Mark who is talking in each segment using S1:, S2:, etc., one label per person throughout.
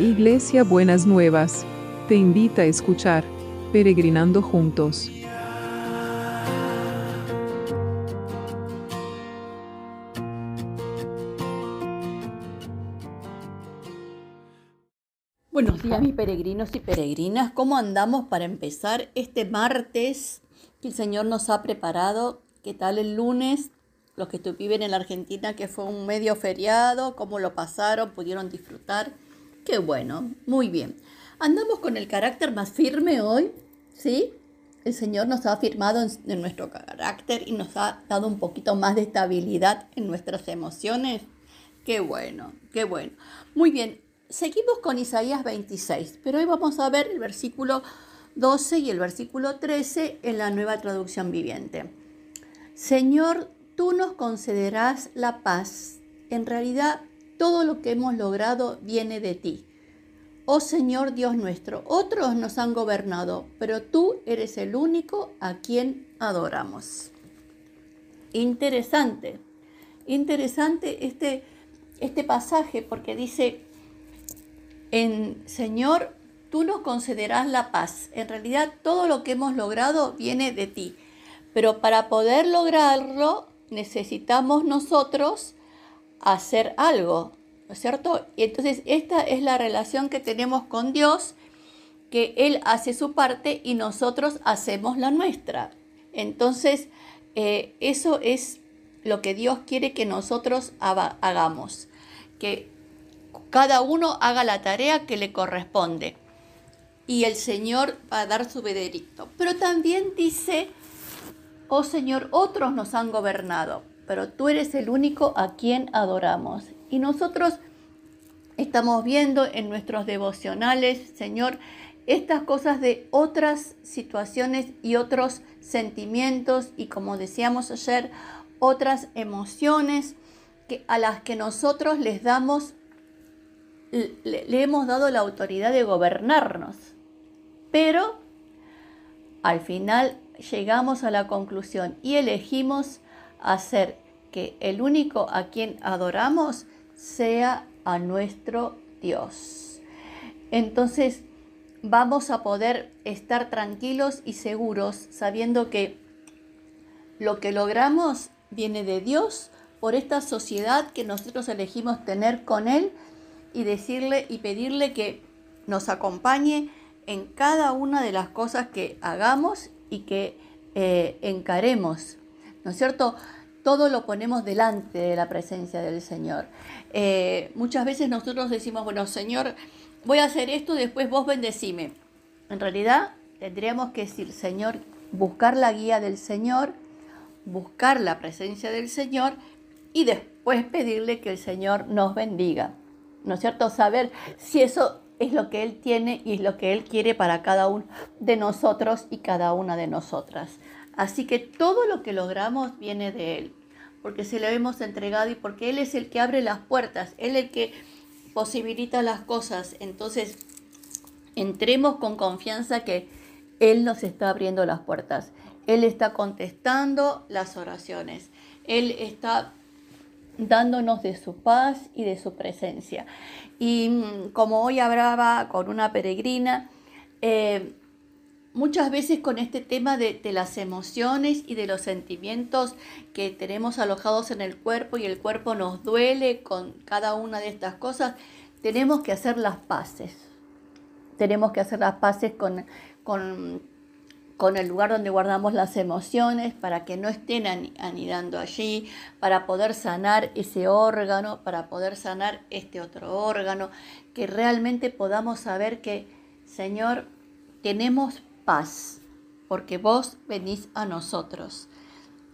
S1: Iglesia Buenas Nuevas, te invita a escuchar Peregrinando Juntos.
S2: Buenos días mis peregrinos y peregrinas, ¿cómo andamos para empezar este martes que el Señor nos ha preparado? ¿Qué tal el lunes? Los que viven en la Argentina, que fue un medio feriado, ¿cómo lo pasaron? ¿Pudieron disfrutar? Qué bueno, muy bien. Andamos con el carácter más firme hoy, ¿sí? El Señor nos ha afirmado en, nuestro carácter y nos ha dado un poquito más de estabilidad en nuestras emociones. Qué bueno, qué bueno. Muy bien, seguimos con Isaías 26, pero hoy vamos a ver el versículo 12 y el versículo 13 en la nueva traducción viviente. Señor, tú nos concederás la paz. En realidad, todo lo que hemos logrado viene de ti. Oh Señor Dios nuestro, otros nos han gobernado, pero tú eres el único a quien adoramos. Interesante, interesante este, este pasaje porque dice, en Señor, tú nos concederás la paz. En realidad todo lo que hemos logrado viene de ti, pero para poder lograrlo necesitamos nosotros hacer algo, ¿no es cierto? Y entonces esta es la relación que tenemos con Dios, que Él hace su parte y nosotros hacemos la nuestra. Entonces, eh, eso es lo que Dios quiere que nosotros hagamos, que cada uno haga la tarea que le corresponde. Y el Señor va a dar su veredicto. Pero también dice, oh Señor, otros nos han gobernado pero tú eres el único a quien adoramos. Y nosotros estamos viendo en nuestros devocionales, Señor, estas cosas de otras situaciones y otros sentimientos y como decíamos ayer, otras emociones que, a las que nosotros les damos, le, le hemos dado la autoridad de gobernarnos. Pero al final llegamos a la conclusión y elegimos hacer que el único a quien adoramos sea a nuestro Dios. Entonces vamos a poder estar tranquilos y seguros sabiendo que lo que logramos viene de Dios por esta sociedad que nosotros elegimos tener con Él y decirle y pedirle que nos acompañe en cada una de las cosas que hagamos y que eh, encaremos ¿no es cierto? Todo lo ponemos delante de la presencia del Señor. Eh, muchas veces nosotros decimos, bueno, Señor, voy a hacer esto, después vos bendecime. En realidad tendríamos que decir, Señor, buscar la guía del Señor, buscar la presencia del Señor y después pedirle que el Señor nos bendiga. ¿No es cierto? Saber si eso es lo que Él tiene y es lo que Él quiere para cada uno de nosotros y cada una de nosotras. Así que todo lo que logramos viene de Él, porque se lo hemos entregado y porque Él es el que abre las puertas, Él es el que posibilita las cosas. Entonces, entremos con confianza que Él nos está abriendo las puertas. Él está contestando las oraciones. Él está dándonos de su paz y de su presencia. Y mm, como hoy hablaba con una peregrina, eh, muchas veces con este tema de, las emociones y de los sentimientos que tenemos alojados en el cuerpo y el cuerpo nos duele con cada una de estas cosas, tenemos que hacer las paces. Tenemos que hacer las paces con, con, con el lugar donde guardamos las emociones para que no estén anidando allí, para poder sanar ese órgano, para poder sanar este otro órgano, que realmente podamos saber que, Señor, tenemos paz, porque vos venís a nosotros,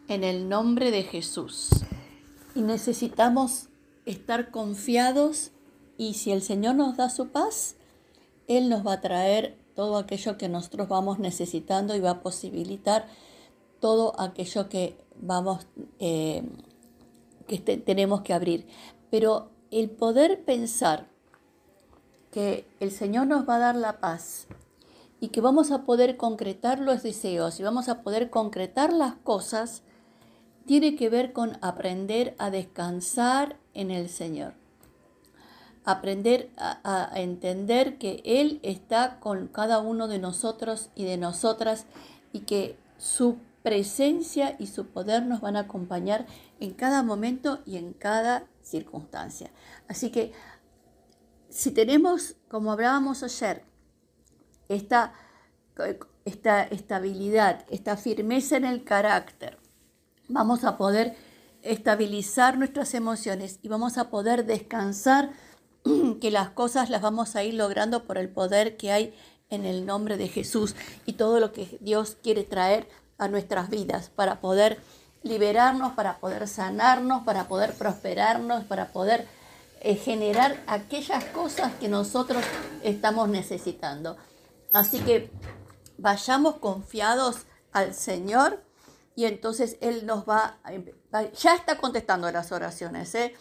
S2: en el nombre de Jesús. Y necesitamos estar confiados y si el Señor nos da su paz, Él nos va a traer todo aquello que nosotros vamos necesitando y va a posibilitar todo aquello que vamos, eh, que tenemos que abrir. Pero el poder pensar que el Señor nos va a dar la paz y que vamos a poder concretar los deseos y vamos a poder concretar las cosas, tiene que ver con aprender a descansar en el Señor. aprender a, entender que Él está con cada uno de nosotros y de nosotras y que su presencia y su poder nos van a acompañar en cada momento y en cada circunstancia. Así que si tenemos, como hablábamos ayer, esta, esta estabilidad, esta firmeza en el carácter, vamos a poder estabilizar nuestras emociones y vamos a poder descansar que las cosas las vamos a ir logrando por el poder que hay en el nombre de Jesús y todo lo que Dios quiere traer a nuestras vidas para poder liberarnos, para poder sanarnos, para poder prosperarnos, para poder eh, generar aquellas cosas que nosotros estamos necesitando. Así que vayamos confiados al Señor y entonces Él nos va, ya está contestando las oraciones, ¿eh?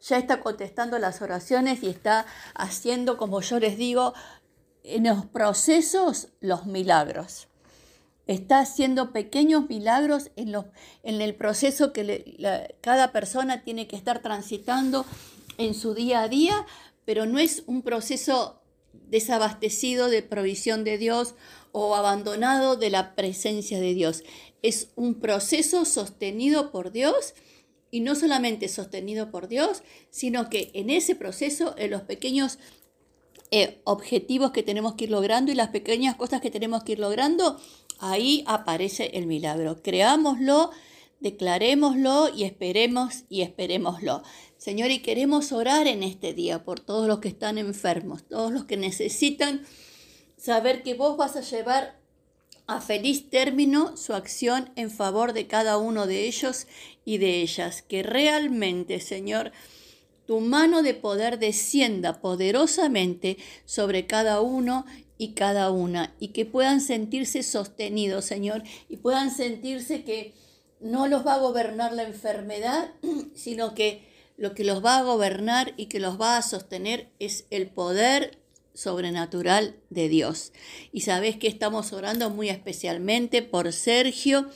S2: ya está contestando las oraciones y está haciendo, como yo les digo, en los procesos los milagros. Está haciendo pequeños milagros en, el proceso que cada persona tiene que estar transitando en su día a día, pero no es un proceso desabastecido de provisión de Dios o abandonado de la presencia de Dios. Es un proceso sostenido por Dios y no solamente sostenido por Dios, sino que en ese proceso, en los pequeños eh, objetivos que tenemos que ir logrando y las pequeñas cosas que tenemos que ir logrando, ahí aparece el milagro. Creámoslo, declarémoslo y esperemos y esperémoslo. Señor, y queremos orar en este día por todos los que están enfermos, todos los que necesitan saber que vos vas a llevar a feliz término su acción en favor de cada uno de ellos y de ellas. Que realmente, Señor, tu mano de poder descienda poderosamente sobre cada uno y cada una y que puedan sentirse sostenidos, Señor, y puedan sentirse que no los va a gobernar la enfermedad, sino que lo que los va a gobernar y que los va a sostener es el poder sobrenatural de Dios. Y sabes que estamos orando muy especialmente por Sergio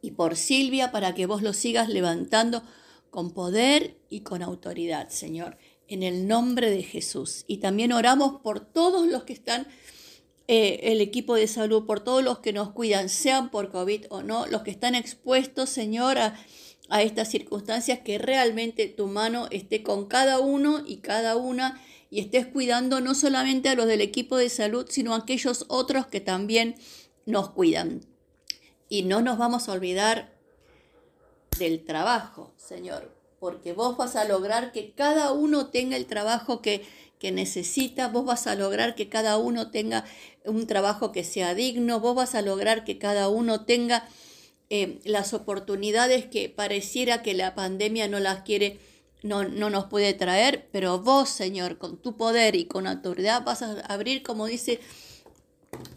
S2: y por Silvia para que vos los sigas levantando con poder y con autoridad, Señor, en el nombre de Jesús. Y también oramos por todos los que están, eh, el equipo de salud, por todos los que nos cuidan, sean por COVID o no, los que están expuestos, Señor, a, a estas circunstancias, que realmente tu mano esté con cada uno y cada una y estés cuidando no solamente a los del equipo de salud, sino a aquellos otros que también nos cuidan. Y no nos vamos a olvidar del trabajo, Señor, porque vos vas a lograr que cada uno tenga el trabajo que, que necesita, vos vas a lograr que cada uno tenga un trabajo que sea digno, vos vas a lograr que cada uno tenga eh, las oportunidades que pareciera que la pandemia no las quiere no, no nos puede traer, pero vos, Señor, con tu poder y con autoridad vas a abrir, como dice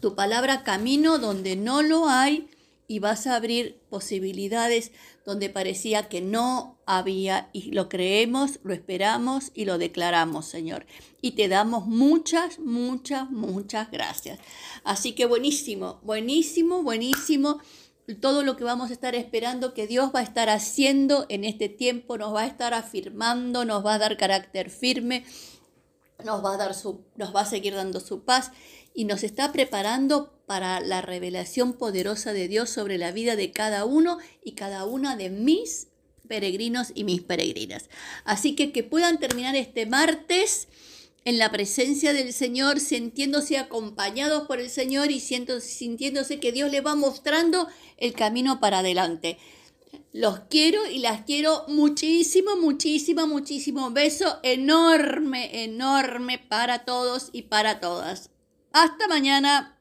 S2: tu palabra, camino donde no lo hay y vas a abrir posibilidades donde parecía que no había y lo creemos, lo esperamos y lo declaramos, Señor. Y te damos muchas, muchas, muchas gracias. Así que buenísimo, buenísimo, buenísimo todo lo que vamos a estar esperando que Dios va a estar haciendo en este tiempo, nos va a estar afirmando, nos va a dar carácter firme, nos va a dar su, nos va a seguir dando su paz y nos está preparando para la revelación poderosa de Dios sobre la vida de cada uno y cada una de mis peregrinos y mis peregrinas. Así que que puedan terminar este martes en la presencia del Señor, sintiéndose acompañados por el Señor y sintiéndose que Dios le va mostrando el camino para adelante. Los quiero y las quiero muchísimo, muchísimo, muchísimo. Beso enorme, enorme para todos y para todas. Hasta mañana.